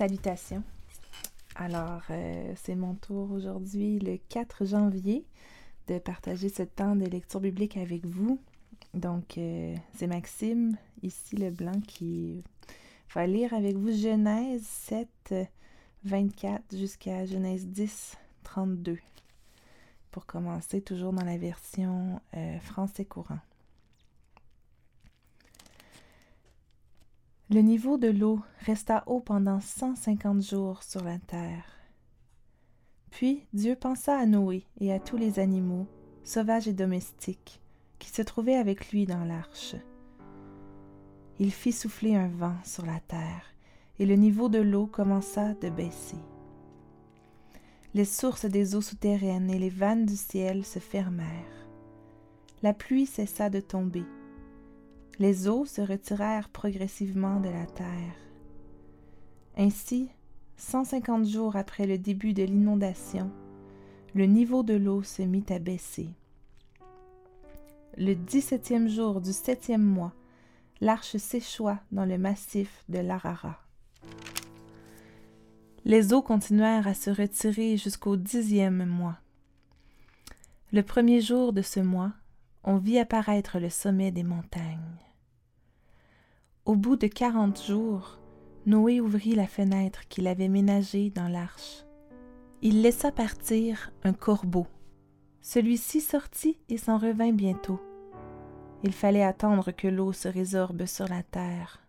Salutations. Alors, euh, c'est mon tour aujourd'hui, le 4 janvier, de partager ce temps de lecture biblique avec vous. Donc, euh, c'est Maxime, ici le blanc, qui va lire avec vous Genèse 7, 24 jusqu'à Genèse 10, 32. Pour commencer, toujours dans la version euh, français courant. Le niveau de l'eau resta haut pendant 150 jours sur la terre. Puis Dieu pensa à Noé et à tous les animaux, sauvages et domestiques, qui se trouvaient avec lui dans l'arche. Il fit souffler un vent sur la terre, et le niveau de l'eau commença de baisser. Les sources des eaux souterraines et les vannes du ciel se fermèrent. La pluie cessa de tomber les eaux se retirèrent progressivement de la terre. Ainsi, 150 jours après le début de l'inondation, le niveau de l'eau se mit à baisser. Le dix-septième jour du septième mois, l'arche s'échoua dans le massif de l'Arara. Les eaux continuèrent à se retirer jusqu'au dixième mois. Le premier jour de ce mois, on vit apparaître le sommet des montagnes. Au bout de quarante jours, Noé ouvrit la fenêtre qu'il avait ménagée dans l'arche. Il laissa partir un corbeau. Celui-ci sortit et s'en revint bientôt. Il fallait attendre que l'eau se résorbe sur la terre.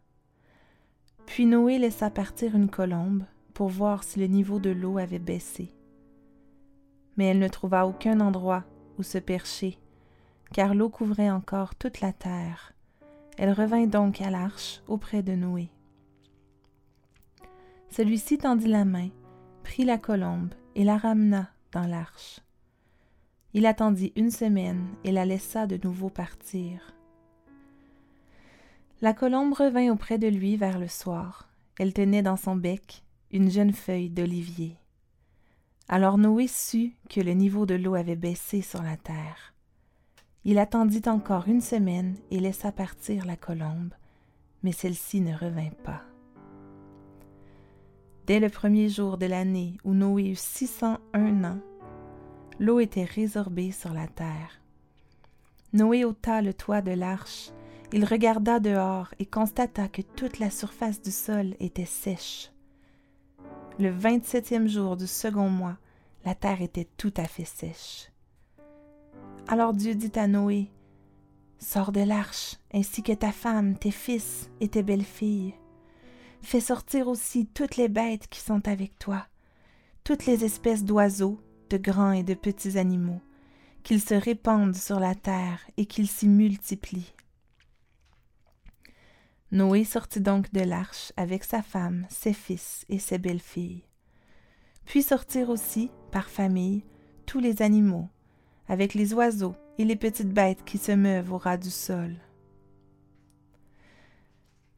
Puis Noé laissa partir une colombe pour voir si le niveau de l'eau avait baissé. Mais elle ne trouva aucun endroit où se percher, car l'eau couvrait encore toute la terre elle revint donc à l'arche auprès de Noé. Celui-ci tendit la main, prit la colombe et la ramena dans l'arche. Il attendit une semaine et la laissa de nouveau partir. La colombe revint auprès de lui vers le soir. Elle tenait dans son bec une jeune feuille d'olivier. Alors Noé sut que le niveau de l'eau avait baissé sur la terre. Il attendit encore une semaine et laissa partir la colombe, mais celle-ci ne revint pas. Dès le premier jour de l'année où Noé eut 601 ans, l'eau était résorbée sur la terre. Noé ôta le toit de l'arche, il regarda dehors et constata que toute la surface du sol était sèche. Le vingt-septième jour du second mois, la terre était tout à fait sèche. Alors Dieu dit à Noé, Sors de l'arche, ainsi que ta femme, tes fils et tes belles-filles. Fais sortir aussi toutes les bêtes qui sont avec toi, toutes les espèces d'oiseaux, de grands et de petits animaux, qu'ils se répandent sur la terre et qu'ils s'y multiplient. Noé sortit donc de l'arche avec sa femme, ses fils et ses belles-filles. Puis sortirent aussi, par famille, tous les animaux, avec les oiseaux et les petites bêtes qui se meuvent au ras du sol.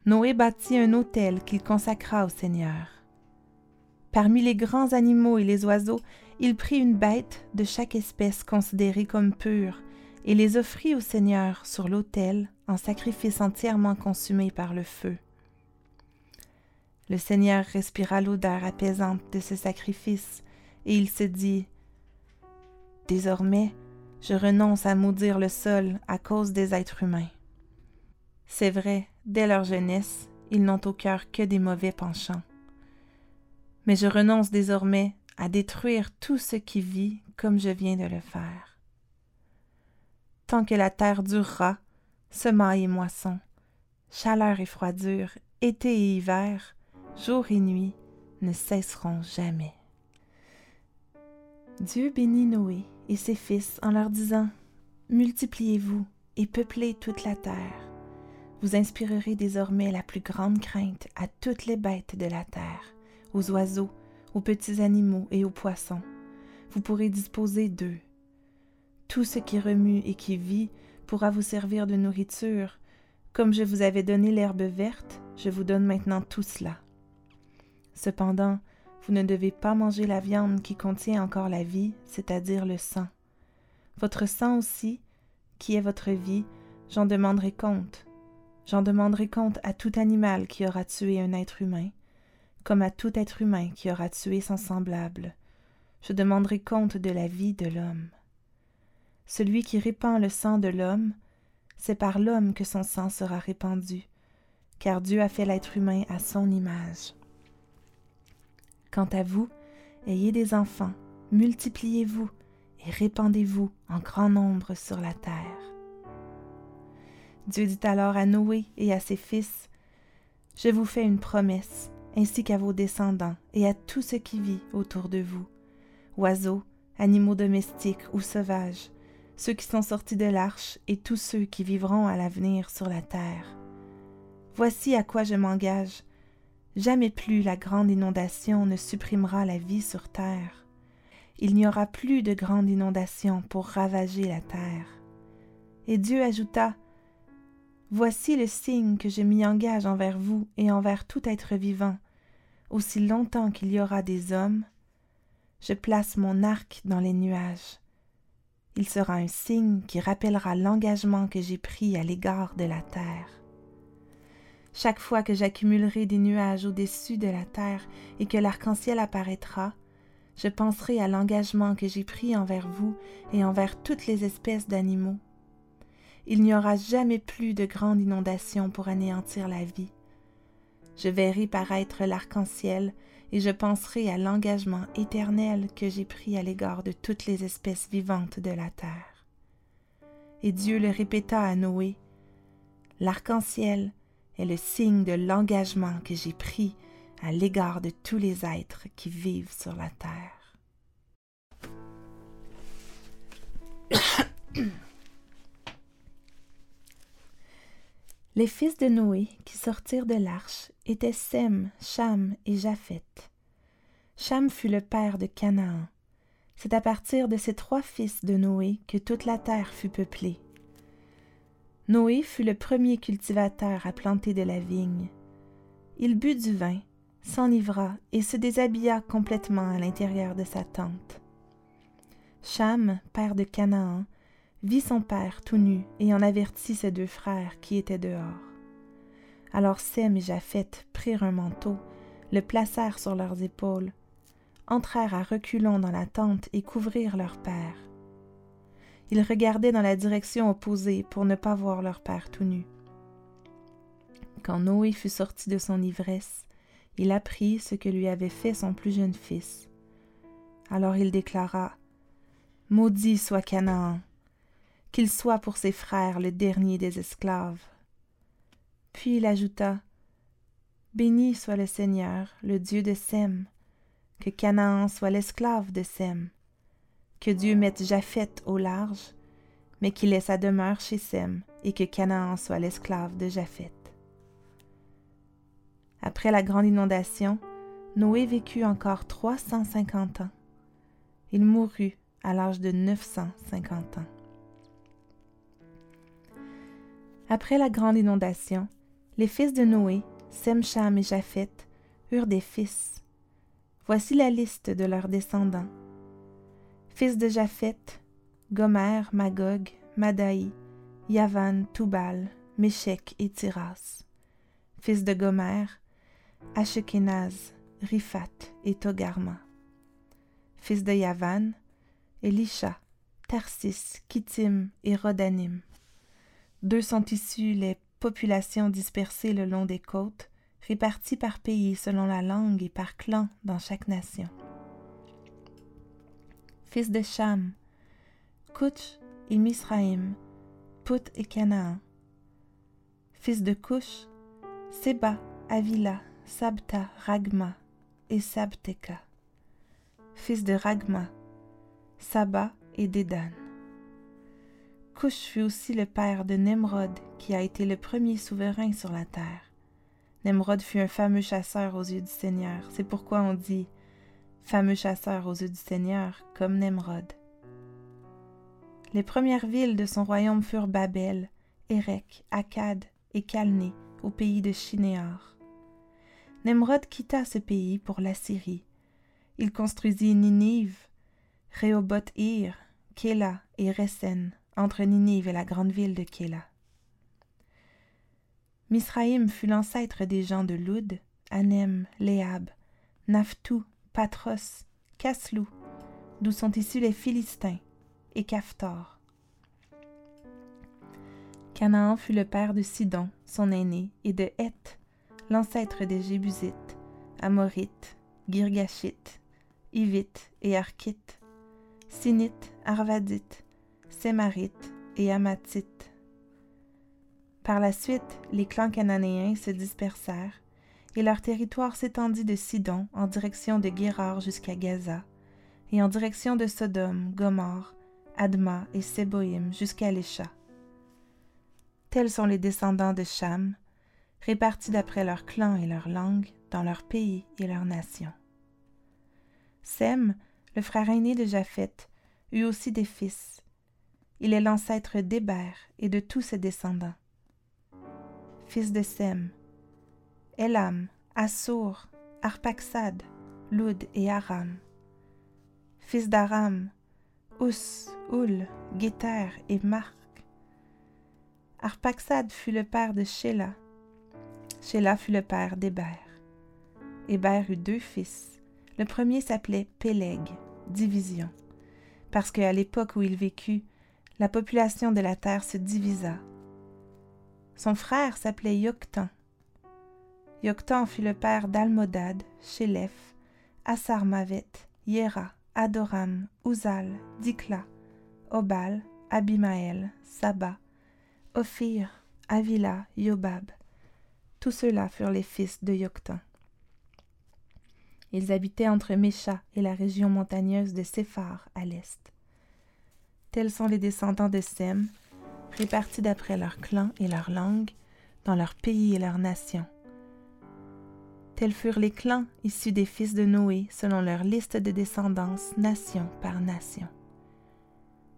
Noé bâtit un autel qu'il consacra au Seigneur. Parmi les grands animaux et les oiseaux, il prit une bête de chaque espèce considérée comme pure et les offrit au Seigneur sur l'autel en sacrifice entièrement consumé par le feu. Le Seigneur respira l'odeur apaisante de ce sacrifice et il se dit Désormais, je renonce à maudire le sol à cause des êtres humains. C'est vrai, dès leur jeunesse, ils n'ont au cœur que des mauvais penchants. Mais je renonce désormais à détruire tout ce qui vit comme je viens de le faire. Tant que la terre durera, semailles et moissons, chaleur et froidure, été et hiver, jour et nuit ne cesseront jamais. Dieu bénit Noé et ses fils en leur disant Multipliez-vous et peuplez toute la terre. Vous inspirerez désormais la plus grande crainte à toutes les bêtes de la terre, aux oiseaux, aux petits animaux et aux poissons. Vous pourrez disposer d'eux. Tout ce qui remue et qui vit pourra vous servir de nourriture. Comme je vous avais donné l'herbe verte, je vous donne maintenant tout cela. Cependant, vous ne devez pas manger la viande qui contient encore la vie, c'est-à-dire le sang. Votre sang aussi, qui est votre vie, j'en demanderai compte. J'en demanderai compte à tout animal qui aura tué un être humain. comme à tout être humain qui aura tué son semblable. Je demanderai compte de la vie de l'homme. Celui qui répand le sang de l'homme, c'est par l'homme que son sang sera répandu, car Dieu a fait l'être humain à son image. Quant à vous, ayez des enfants, multipliez-vous et répandez-vous en grand nombre sur la terre. Dieu dit alors à Noé et à ses fils, Je vous fais une promesse, ainsi qu'à vos descendants et à tout ce qui vit autour de vous, oiseaux, animaux domestiques ou sauvages, ceux qui sont sortis de l'arche et tous ceux qui vivront à l'avenir sur la terre. Voici à quoi je m'engage. Jamais plus la grande inondation ne supprimera la vie sur terre. Il n'y aura plus de grande inondation pour ravager la terre. Et Dieu ajouta, Voici le signe que je m'y engage envers vous et envers tout être vivant. Aussi longtemps qu'il y aura des hommes, je place mon arc dans les nuages. Il sera un signe qui rappellera l'engagement que j'ai pris à l'égard de la terre. Chaque fois que j'accumulerai des nuages au-dessus de la terre et que l'arc-en-ciel apparaîtra, je penserai à l'engagement que j'ai pris envers vous et envers toutes les espèces d'animaux. Il n'y aura jamais plus de grande inondation pour anéantir la vie. Je verrai paraître l'arc-en-ciel et je penserai à l'engagement éternel que j'ai pris à l'égard de toutes les espèces vivantes de la terre. Et Dieu le répéta à Noé, L'arc-en-ciel est le signe de l'engagement que j'ai pris à l'égard de tous les êtres qui vivent sur la terre. Les fils de Noé qui sortirent de l'arche étaient Sem, Cham et Japheth. Cham fut le père de Canaan. C'est à partir de ces trois fils de Noé que toute la terre fut peuplée. Noé fut le premier cultivateur à planter de la vigne. Il but du vin, s'enivra et se déshabilla complètement à l'intérieur de sa tente. Cham, père de Canaan, vit son père tout nu et en avertit ses deux frères qui étaient dehors. Alors Sem et Japheth prirent un manteau, le placèrent sur leurs épaules, entrèrent à reculons dans la tente et couvrirent leur père. Ils regardaient dans la direction opposée pour ne pas voir leur père tout nu. Quand Noé fut sorti de son ivresse, il apprit ce que lui avait fait son plus jeune fils. Alors il déclara Maudit soit Canaan, qu'il soit pour ses frères le dernier des esclaves. Puis il ajouta Béni soit le Seigneur, le Dieu de Sem, que Canaan soit l'esclave de Sem, que Dieu mette Japheth au large, mais qu'il ait sa demeure chez Sem, et que Canaan soit l'esclave de Japheth. Après la grande inondation, Noé vécut encore trois cent cinquante ans. Il mourut à l'âge de neuf cent cinquante ans. Après la grande inondation, les fils de Noé, Semcham et Japheth, eurent des fils. Voici la liste de leurs descendants. Fils de Japheth, Gomer, Magog, Madaï, Yavan, Tubal, Méchec et Tiras. Fils de Gomer, Ashkenaz, Riphat et Togarma. Fils de Yavan, Elisha, Tarsis, Kittim et Rodanim. D'eux sont issues les populations dispersées le long des côtes, réparties par pays selon la langue et par clan dans chaque nation. Fils de Cham, Kutch et Misraïm, Put et Canaan. Fils de Cush, Seba, Avila, Sabta, Ragma et Sabteka. Fils de Ragma, Saba et Dédan. Cush fut aussi le père de Nemrod, qui a été le premier souverain sur la terre. Nemrod fut un fameux chasseur aux yeux du Seigneur. C'est pourquoi on dit fameux chasseur aux yeux du Seigneur, comme Nemrod. Les premières villes de son royaume furent Babel, Érec, Akkad et Calné, au pays de Shinéar. Nemrod quitta ce pays pour l'Assyrie. Il construisit Ninive, Rehoboth-Ir, Kéla et Resen entre Ninive et la grande ville de Kéla. Misraïm fut l'ancêtre des gens de Loud, Anem, Léab, Naphtou, Patros, Caslou, d'où sont issus les Philistins, et Caphtor. Canaan fut le père de Sidon, son aîné, et de Heth, l'ancêtre des Jébusites, Amorites, Girgashites, Hivites et Archites, Sinites, Arvadites, Sémarites et Amatites. Par la suite, les clans cananéens se dispersèrent, et leur territoire s'étendit de Sidon en direction de Guérard jusqu'à Gaza, et en direction de Sodome, Gomorre, Adma et Séboïm jusqu'à Lécha. Tels sont les descendants de Cham, répartis d'après leurs clans et leurs langues, dans leur pays et leur nation. Sem, le frère aîné de Japheth, eut aussi des fils. Il est l'ancêtre d'Héber et de tous ses descendants. Fils de Sem, Elam, Assur, Arpaxad, Lud et Aram. Fils d'Aram, Us, Ul, Géter et Marc. Arpaxad fut le père de Sheila. Sheila fut le père d'Héber. Héber eut deux fils. Le premier s'appelait Péleg, division, parce qu'à l'époque où il vécut, la population de la terre se divisa. Son frère s'appelait Yoctan, Yoctan fut le père d'Almodad, Shélef, Asarmavet, Yéra, Adoram, Uzal, Dikla, Obal, Abimaël, Saba, Ophir, Avila, Yobab. Tous ceux-là furent les fils de Yoctan. Ils habitaient entre Mécha et la région montagneuse de Séphar à l'est. Tels sont les descendants de Sem, répartis d'après leurs clans et leurs langues, dans leur pays et leur nation. Tels furent les clans issus des fils de Noé selon leur liste de descendance nation par nation.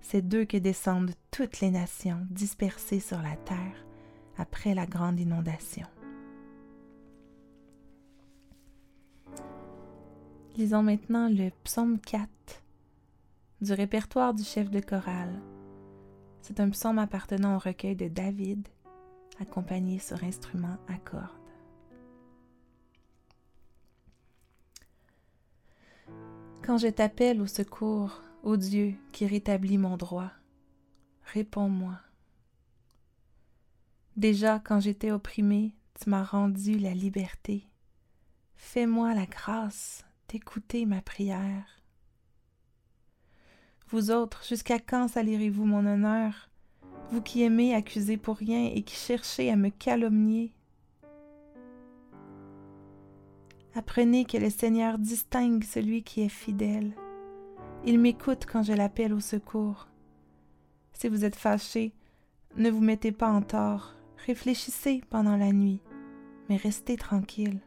C'est d'eux que descendent toutes les nations dispersées sur la terre après la grande inondation. Lisons maintenant le psaume 4 du répertoire du chef de chorale. C'est un psaume appartenant au recueil de David, accompagné sur instrument à cordes. Quand je t'appelle au secours, ô Dieu qui rétablit mon droit, réponds-moi. Déjà quand j'étais opprimé, tu m'as rendu la liberté. Fais-moi la grâce d'écouter ma prière. Vous autres, jusqu'à quand salirez-vous mon honneur, vous qui aimez accuser pour rien et qui cherchez à me calomnier? Apprenez que le Seigneur distingue celui qui est fidèle. Il m'écoute quand je l'appelle au secours. Si vous êtes fâché, ne vous mettez pas en tort, réfléchissez pendant la nuit, mais restez tranquille.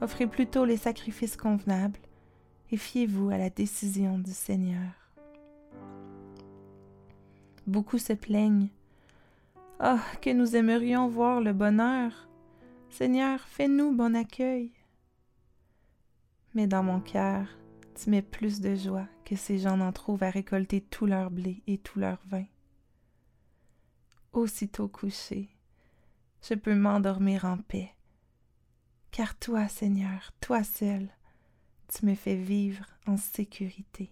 Offrez plutôt les sacrifices convenables et fiez-vous à la décision du Seigneur. Beaucoup se plaignent. Ah, que nous aimerions voir le bonheur, Seigneur, fais-nous bon accueil. Mais dans mon cœur, tu mets plus de joie que ces gens n'en trouvent à récolter tout leur blé et tout leur vin. Aussitôt couché, je peux m'endormir en paix, car toi, Seigneur, toi seul, tu me fais vivre en sécurité.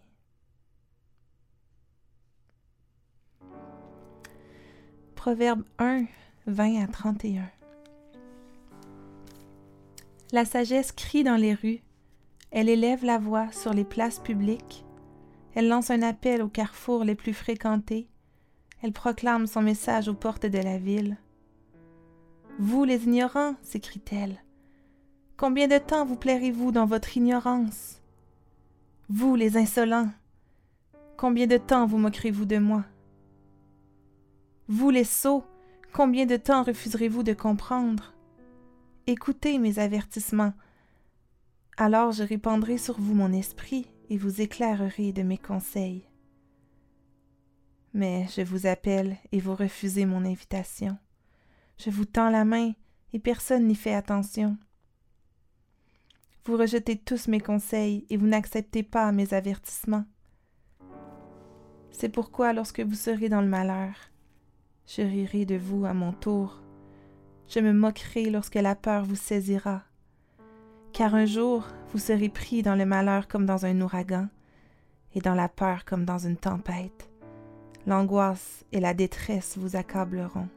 Proverbe 1, 20 à 31. La sagesse crie dans les rues, elle élève la voix sur les places publiques, elle lance un appel aux carrefours les plus fréquentés, elle proclame son message aux portes de la ville. Vous les ignorants, s'écrie-t-elle, combien de temps vous plairez-vous dans votre ignorance? Vous les insolents, combien de temps vous moquerez-vous de moi? Vous les sots, combien de temps refuserez-vous de comprendre? Écoutez mes avertissements. Alors je répandrai sur vous mon esprit et vous éclairerai de mes conseils. Mais je vous appelle et vous refusez mon invitation. Je vous tends la main et personne n'y fait attention. Vous rejetez tous mes conseils et vous n'acceptez pas mes avertissements. C'est pourquoi lorsque vous serez dans le malheur, je rirai de vous à mon tour je me moquerai lorsque la peur vous saisira. car un jour vous serez pris dans le malheur comme dans un ouragan, et dans la peur comme dans une tempête. L'angoisse et la détresse vous accableront.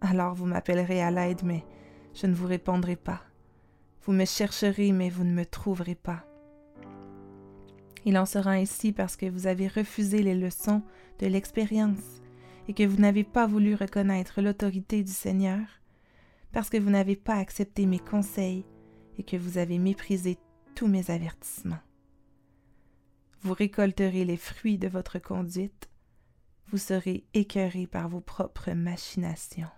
Alors vous m'appellerez à l'aide, mais je ne vous répondrai pas. Vous me chercherez, mais vous ne me trouverez pas. Il en sera ainsi parce que vous avez refusé les leçons de l'expérience et que vous n'avez pas voulu reconnaître l'autorité du Seigneur, parce que vous n'avez pas accepté mes conseils et que vous avez méprisé tous mes avertissements. Vous récolterez les fruits de votre conduite, vous serez écœurés par vos propres machinations.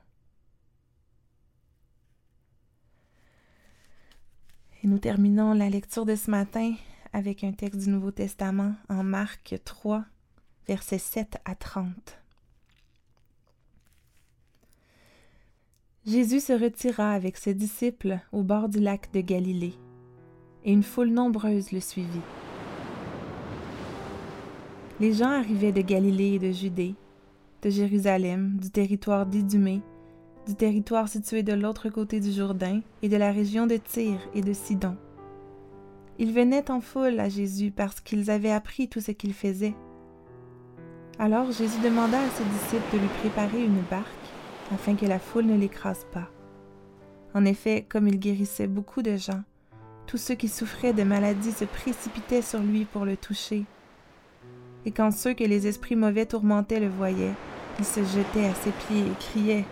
Et nous terminons la lecture de ce matin avec un texte du Nouveau Testament en Marc 3, versets 7 à 30. Jésus se retira avec ses disciples au bord du lac de Galilée, et une foule nombreuse le suivit. Les gens arrivaient de Galilée et de Judée, de Jérusalem, du territoire d'Idumée, du territoire situé de l'autre côté du Jourdain et de la région de Tyr et de Sidon. Ils venaient en foule à Jésus parce qu'ils avaient appris tout ce qu'il faisait. Alors Jésus demanda à ses disciples de lui préparer une barque afin que la foule ne l'écrase pas. En effet, comme il guérissait beaucoup de gens, tous ceux qui souffraient de maladies se précipitaient sur lui pour le toucher. Et quand ceux que les esprits mauvais tourmentaient le voyaient, ils se jetaient à ses pieds et criaient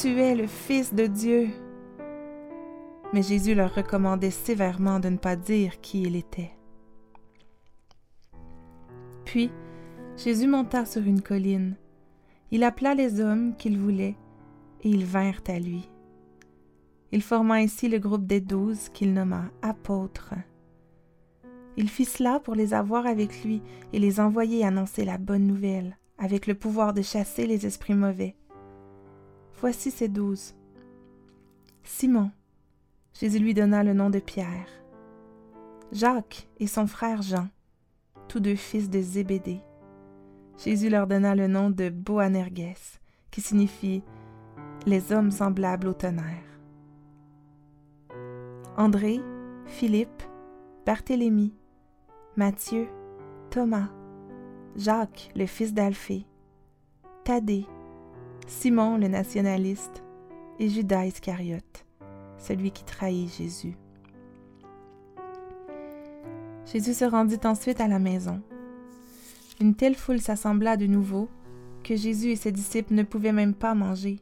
Tu es le Fils de Dieu. Mais Jésus leur recommandait sévèrement de ne pas dire qui il était. Puis, Jésus monta sur une colline. Il appela les hommes qu'il voulait, et ils vinrent à lui. Il forma ainsi le groupe des douze qu'il nomma apôtres. Il fit cela pour les avoir avec lui et les envoyer annoncer la bonne nouvelle, avec le pouvoir de chasser les esprits mauvais. Voici ces douze. Simon, Jésus lui donna le nom de Pierre. Jacques et son frère Jean, tous deux fils de Zébédée. Jésus leur donna le nom de Boanerges, qui signifie les hommes semblables au tonnerre. André, Philippe, Barthélemy, Matthieu, Thomas, Jacques, le fils d'Alphée, Thaddée, Simon le nationaliste et Judas Iscariote, celui qui trahit Jésus. Jésus se rendit ensuite à la maison. Une telle foule s'assembla de nouveau que Jésus et ses disciples ne pouvaient même pas manger.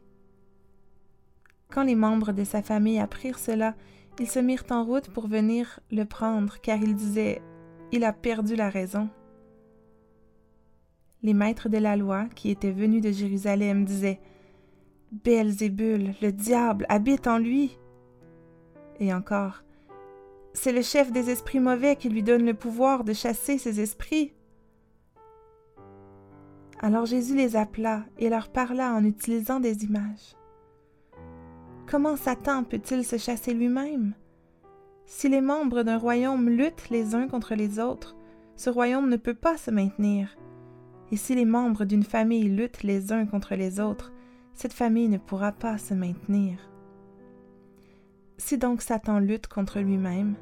Quand les membres de sa famille apprirent cela, ils se mirent en route pour venir le prendre, car ils disaient Il a perdu la raison. Les maîtres de la loi, qui étaient venus de Jérusalem, disaient Belzébul, le diable, habite en lui. Et encore C'est le chef des esprits mauvais qui lui donne le pouvoir de chasser ces esprits. Alors Jésus les appela et leur parla en utilisant des images. Comment Satan peut-il se chasser lui-même? Si les membres d'un royaume luttent les uns contre les autres, ce royaume ne peut pas se maintenir. Et si les membres d'une famille luttent les uns contre les autres, cette famille ne pourra pas se maintenir. Si donc Satan lutte contre lui-même,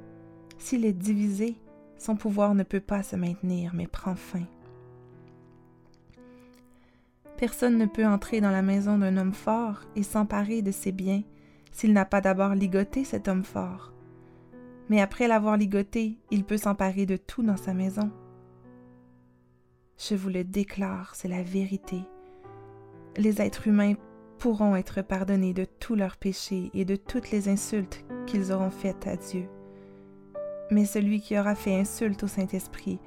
s'il est divisé, son pouvoir ne peut pas se maintenir, mais prend fin. Personne ne peut entrer dans la maison d'un homme fort et s'emparer de ses biens s'il n'a pas d'abord ligoté cet homme fort. Mais après l'avoir ligoté, il peut s'emparer de tout dans sa maison. Je vous le déclare, c'est la vérité. Les êtres humains pourront être pardonnés de tous leurs péchés et de toutes les insultes qu'ils auront faites à Dieu. Mais celui qui aura fait insulte au Saint-Esprit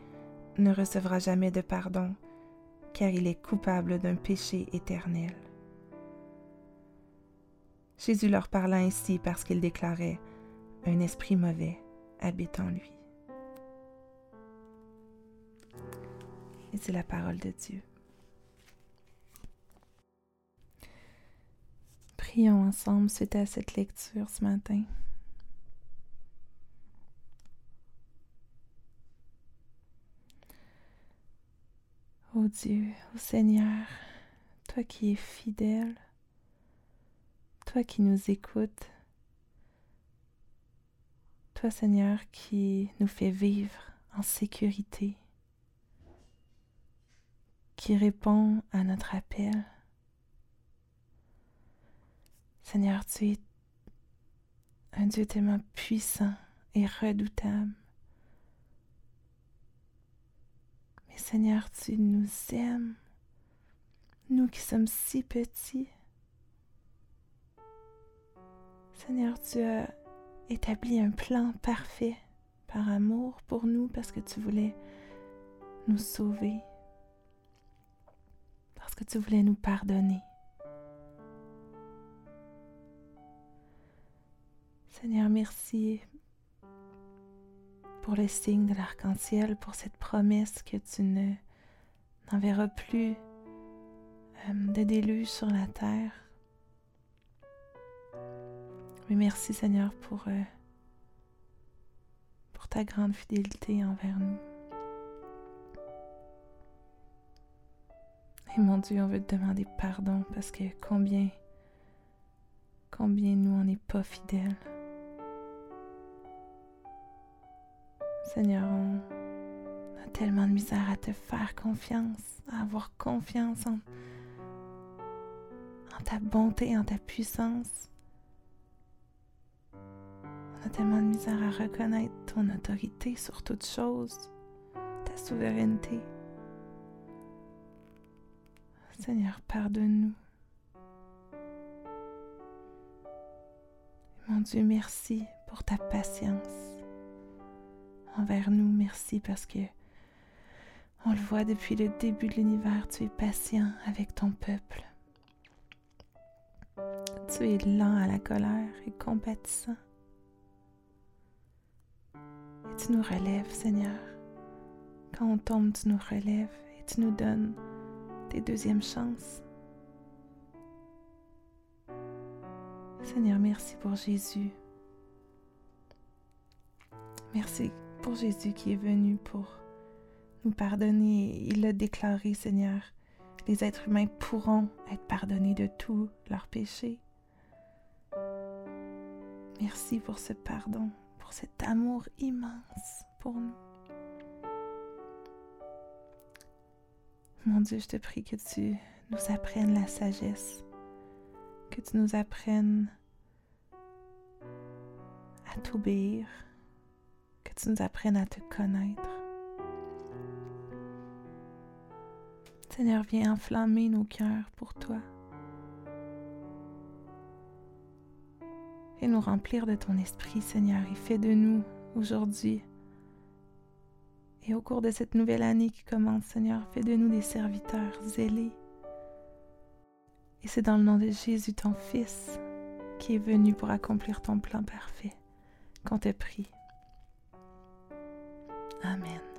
ne recevra jamais de pardon, car il est coupable d'un péché éternel. Jésus leur parla ainsi parce qu'il déclarait Un esprit mauvais habite en lui. Et c'est la parole de Dieu. Prions ensemble suite à cette lecture ce matin. Ô Dieu, ô Seigneur, toi qui es fidèle, toi qui nous écoutes, Toi, Seigneur, qui nous fait vivre en sécurité, qui répond à notre appel. Seigneur, tu es un Dieu tellement puissant et redoutable. Seigneur, tu nous aimes, nous qui sommes si petits. Seigneur, tu as établi un plan parfait par amour pour nous parce que tu voulais nous sauver, parce que tu voulais nous pardonner. Seigneur, merci pour le signe de l'arc-en-ciel, pour cette promesse que tu ne n'enverras plus euh, de déluge sur la terre. Mais merci Seigneur pour, euh, pour ta grande fidélité envers nous. Et mon Dieu, on veut te demander pardon parce que combien, combien nous on n'est pas fidèles. Seigneur, on a tellement de misère à te faire confiance, à avoir confiance en, ta bonté, en ta puissance. On a tellement de misère à reconnaître ton autorité sur toute chose, ta souveraineté. Seigneur, pardonne-nous. Mon Dieu, merci pour ta patience envers nous. Merci parce que on le voit depuis le début de l'univers, tu es patient avec ton peuple. Tu es lent à la colère et compatissant. Et tu nous relèves, Seigneur. Quand on tombe, tu nous relèves et tu nous donnes tes deuxièmes chances. Seigneur, merci pour Jésus. Merci pour Jésus qui est venu pour nous pardonner. Il l'a déclaré, Seigneur. Les êtres humains pourront être pardonnés de tous leurs péchés. Merci pour ce pardon, pour cet amour immense pour nous. Mon Dieu, je te prie que tu nous apprennes la sagesse, que tu nous apprennes à t'obéir, tu nous apprennes à te connaître. Seigneur, viens enflammer nos cœurs pour toi. Et nous remplir de ton esprit, Seigneur, et fais de nous aujourd'hui et au cours de cette nouvelle année qui commence, Seigneur, fais de nous des serviteurs zélés. Et c'est dans le nom de Jésus, ton Fils, qui est venu pour accomplir ton plan parfait, qu'on te prie. Amen.